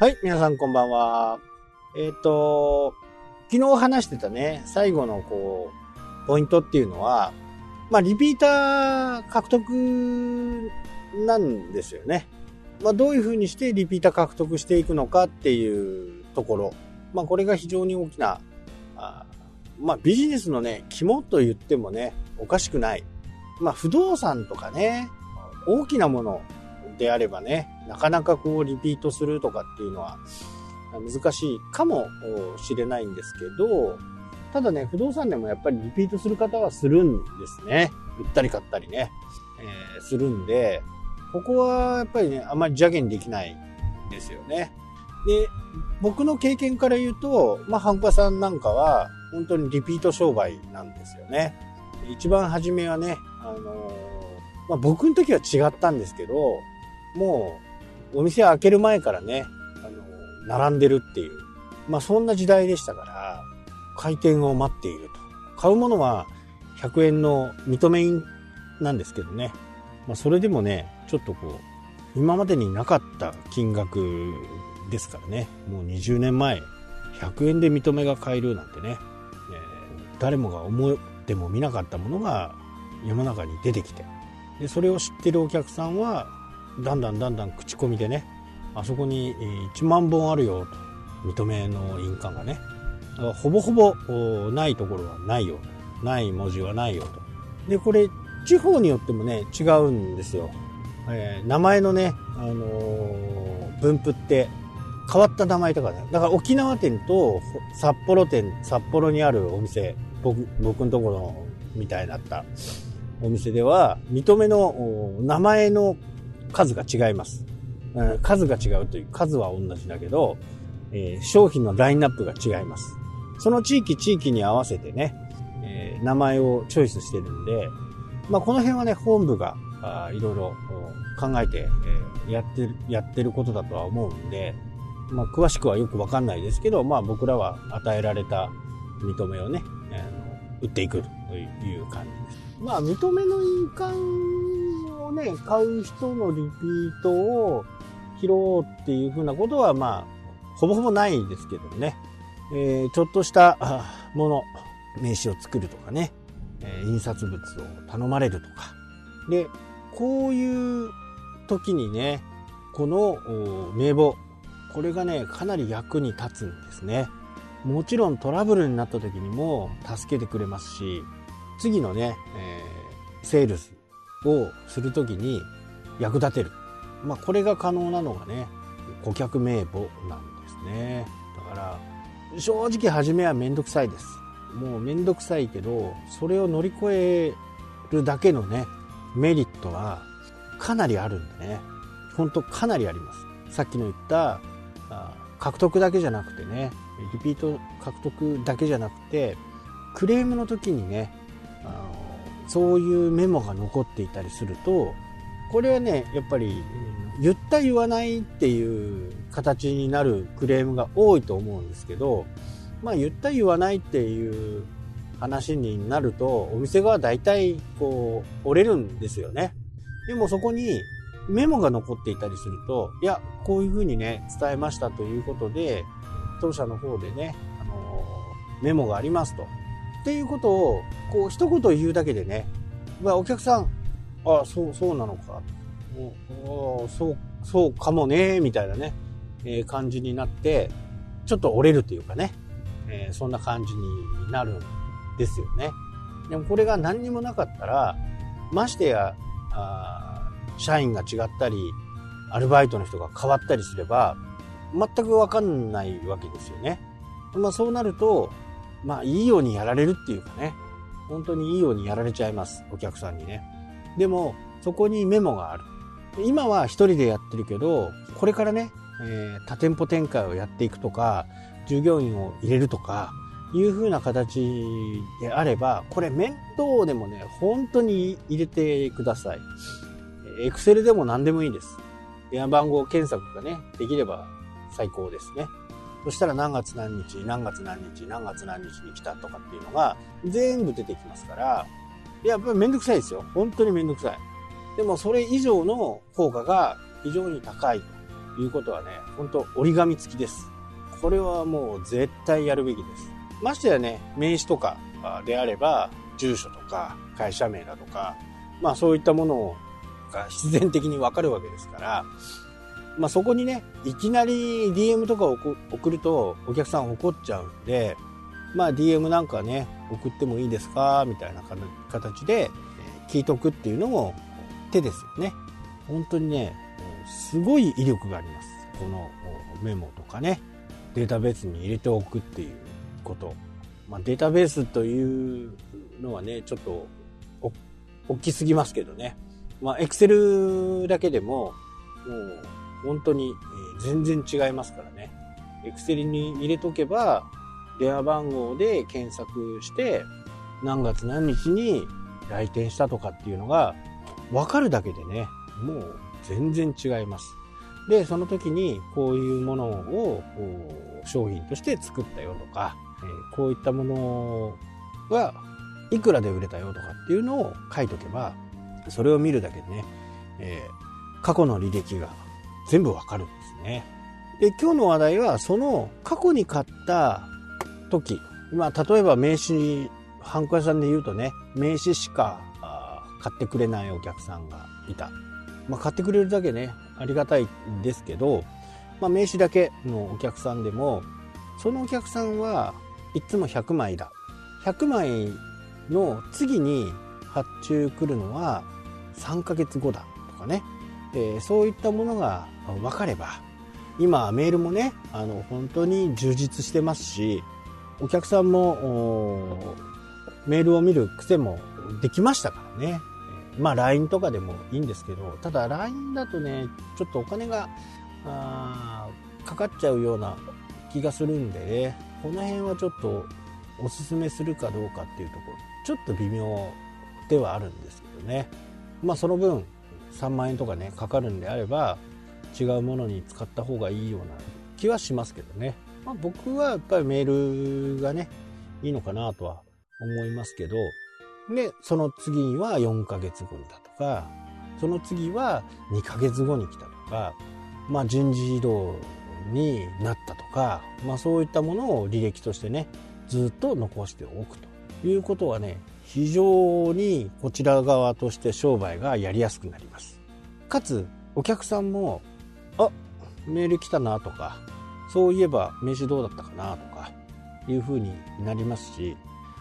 はい、皆さんこんばんは。えっ、と、昨日話してたね、最後のこう、ポイントっていうのは、まあ、リピーター獲得なんですよね。まあ、どういうふうにしてリピーター獲得していくのかっていうところ。まあ、これが非常に大きな、あまあ、ビジネスのね、肝と言ってもね、おかしくない。まあ、不動産とかね、大きなものであればね、なかなかこうリピートするとかっていうのは難しいかもしれないんですけど、ただね、不動産でもやっぱりリピートする方はするんですね。売ったり買ったりね、えー、するんで、ここはやっぱりね、あまり邪険できないですよね。で、僕の経験から言うと、まあ、ハンカさんなんかは、本当にリピート商売なんですよね。一番初めはね、あのー、まあ、僕の時は違ったんですけど、もう、お店開ける前からね、あの、並んでるっていう、まあ、そんな時代でしたから、開店を待っていると。買うものは100円の認め印なんですけどね。まあ、それでもね、ちょっとこう、今までになかった金額ですからね。もう20年前、100円で認めが買えるなんてね、えー、誰もが思っても見なかったものが世の中に出てきて、で、それを知ってるお客さんは、だんだんだんだん口コミでね、あそこに1万本あるよと、認めの印鑑がね、ほぼほぼないところはないよ。ない文字はないよと。で、これ、地方によってもね、違うんですよ。えー、名前のね、あのー、分布って変わった名前とかね。だから沖縄店と札幌店、札幌にあるお店、僕、僕のところみたいだったお店では、認めの名前の数が違います。数が違うという、数は同じだけど、え、商品のラインナップが違います。その地域地域に合わせてね、え、名前をチョイスしてるんで、まあ、この辺はね、本部がいろいろ考えて、え、やってる、やってることだとは思うんで、まあ、詳しくはよくわかんないですけど、まあ、僕らは与えられた認めをね、えー、売っていくという感じです。まあ、認めの印鑑ね、買う人のリピートを拾おうっていうふうなことは、まあ、ほぼほぼないですけどね。えー、ちょっとしたもの、名刺を作るとかね、えー、印刷物を頼まれるとか。で、こういう時にね、この名簿、これがね、かなり役に立つんですね。もちろんトラブルになった時にも助けてくれますし、次のね、えー、セールスをする時に役立てる。まあ、これが可能なのがね、顧客名簿なんですね。だから、正直初めはめんどくさいです。もうめんどくさいけど、それを乗り越えるだけのね、メリットはかなりあるんでね。ほんとかなりあります。さっきの言った、獲得だけじゃなくてね、リピート獲得だけじゃなくて、クレームの時にね、あのそういうメモが残っていたりすると、これはね、やっぱり言った言わないっていう形になるクレームが多いと思うんですけど、まあ言った言わないっていう話になると、お店側大体こう折れるんですよね。でもそこにメモが残っていたりすると、いや、こういうふうにね、伝えましたということで、当社の方でね、あのメモがありますと。っていうことを、こう一言言うだけでね、まあお客さん、あそう、そうなのか。おそう、そうかもね、みたいなね、えー、感じになって、ちょっと折れるというかね、えー、そんな感じになるんですよね。でもこれが何にもなかったら、ましてや、あ社員が違ったり、アルバイトの人が変わったりすれば、全くわかんないわけですよね。まあそうなると、まあいいようにやられるっていうかね、本当にいいようにやられちゃいます、お客さんにね。でも、そこにメモがある。今は一人でやってるけど、これからね、えー、多店舗展開をやっていくとか、従業員を入れるとか、いう風な形であれば、これ面倒でもね、本当に入れてください。エクセルでも何でもいいです。電話番号検索がね、できれば最高ですね。そしたら何月何日、何月何日、何月何日に来たとかっていうのが全部出てきますから、やっぱりめんどくさいですよ。本当にめんどくさい。でもそれ以上の効果が非常に高いということはね、本当折り紙付きです。これはもう絶対やるべきです。ましてやね、名刺とかであれば、住所とか会社名だとか、まあそういったものが必然的にわかるわけですから、まあそこにね、いきなり DM とかを送るとお客さん怒っちゃうんで、まあ DM なんかね、送ってもいいですか？みたいな形で聞いとくっていうのも手ですよね。本当にね、すごい威力があります。このメモとかね、データベースに入れておくっていうこと。まあ、データベースというのはね、ちょっと大きすぎますけどね。まあ、エクセルだけでも、もう本当に全然違いますからね。エクセルに入れとけば、電話番号で検索して、何月何日に来店したとかっていうのが分かるだけでね、もう全然違います。で、その時にこういうものを商品として作ったよとか、こういったものはいくらで売れたよとかっていうのを書いとけば、それを見るだけでね、えー、過去の履歴が全部わかるんですね。で、今日の話題はその過去に買った時、まあ、例えば名刺、ハンコ屋さんで言うとね、名刺しか買ってくれないお客さんがいた。まあ、買ってくれるだけね、ありがたいんですけど、まあ、名刺だけのお客さんでも、そのお客さんはいつも100枚だ。100枚の次に発注来るのは3ヶ月後だとかね、えー、そういったものが分かれば、今メールもね、あの、本当に充実してますし、お客さんも、メールを見る癖もできましたからね。まあ LINE とかでもいいんですけど、ただ LINE だとね、ちょっとお金が、あかかっちゃうような気がするんでね、この辺はちょっとおすすめするかどうかっていうところ、ちょっと微妙ではあるんですけどね。まあその分、3万円とかね、かかるんであれば、違うものに使った方がいいような気はしますけどね。まあ、僕はやっぱりメールがね、いいのかなとは思いますけど、で、その次は4ヶ月後にだとか、その次は2ヶ月後に来たとか、まあ人事異動になったとか、まあそういったものを履歴としてね、ずっと残しておくということはね、非常にこちら側として商売がやりやすくなります。かつ、お客さんも、あ、メール来たなとか、そういえば名刺どうだったかなとか、いう風になりますし、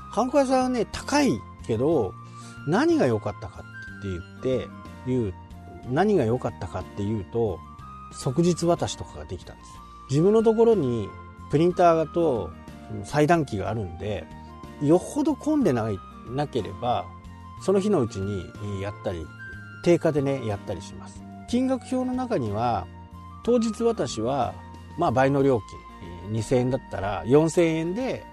ハンコ屋さんはね、高いけど、何が良かったかって言って、言う、何が良かったかっていうと、即日渡しとかができたんです自分のところにプリンターと裁断機があるんで、よほど混んでないなければ、その日のうちにやったり、定価でね、やったりします。金額表の中には、当日渡しは、まあ倍の料金、2000円だったら4000円で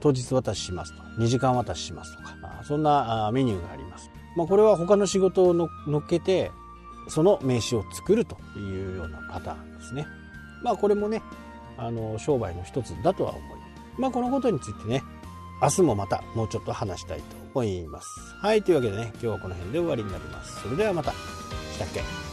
当日渡ししますと。2時間渡ししますとか。そんなメニューがあります。まあ、これは他の仕事をのっけて、その名刺を作るというようなパターンですね。まあこれもね、あの、商売の一つだとは思います。まあこのことについてね、明日もまたもうちょっと話したいと思います。はい、というわけでね、今日はこの辺で終わりになります。それではまた。したっけ？